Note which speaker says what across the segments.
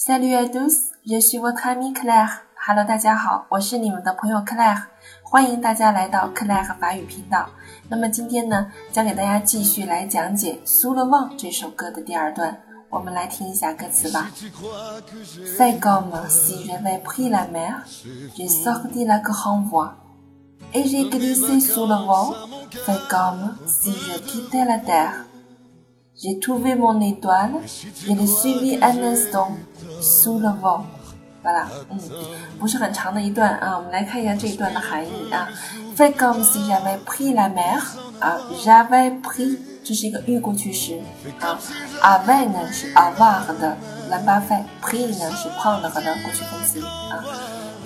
Speaker 1: Salut à tous, je suis votre ami Claire. Hello，大家好，我是你们的朋友 Claire，欢迎大家来到 Claire 法语频道。那么今天呢，将给大家继续来讲解《苏勒旺》这首歌的第二段。我们来听一下歌词吧。Fais comme si j'avais pris la mer, j'ai sorti la grande voie et j'ai glissé sous le vent. Fais comme si je quittais la terre. J'ai trouvé mon étoile, je l'ai suivie un instant sous le vent. 好了，嗯，不是很长的一段啊，我们来看一下这一段的含义啊。Fais comme si j'avais pris la mer 啊，j'avais pris 这是一个预过去时啊，avait 呢是 avoir 的蓝巴费，pris 呢是 p r e n d 的过去分词啊，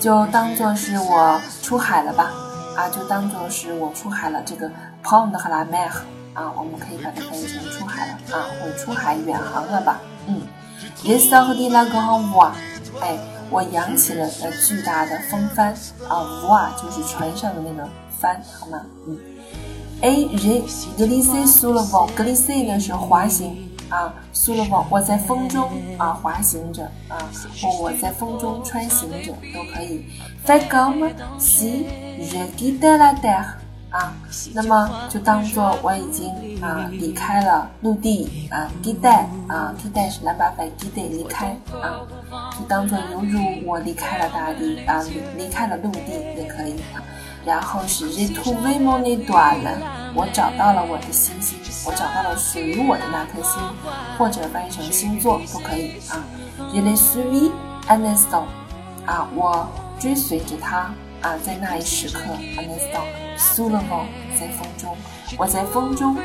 Speaker 1: 就当做是我出海了吧啊，就当做是我出海了。这个 p r e n d 和 la mer 啊，我们可以把它翻译成出海了啊，我出海远航了吧，嗯。J'ai sorti la grande voile，哎。我扬起了呃巨大的风帆啊，voile 就是船上的那个帆，好吗？嗯。A je glissé sous le vent，glissé 呢是滑行啊，sous le vent 我在风中啊滑行着啊，或我在风中穿行着都可以。Fais comme si je quittais la terre。啊，那么就当做我已经啊离开了陆地啊地带啊地带是蓝巴菲，get d 离开啊，就当做犹如我离开了大地啊，离离开了陆地也可以。然后是 retrouver mon étoile，我找到了我的星星，我找到了属于我的那颗星，或者翻译成星座都可以啊。Je l'ai suivi un instant，啊，我追随着他。啊，在那一时刻，I saw s u l a v o 在风中，我在风中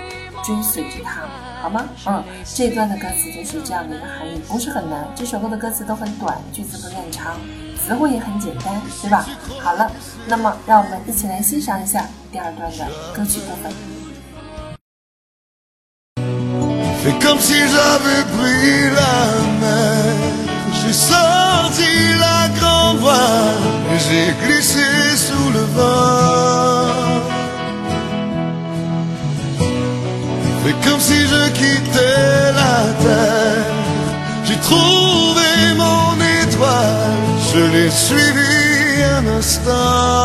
Speaker 1: 追随着他，好吗？嗯，这段的歌词就是这样的一个含义，不是很难。这首歌的歌词都很短，句子不很长，词汇也很简单，对吧？好了，那么让我们一起来欣赏一下第二段的歌曲部分。
Speaker 2: Glissé sous le vent. Et comme si je quittais la terre, j'ai trouvé mon étoile, je l'ai suivi un instant.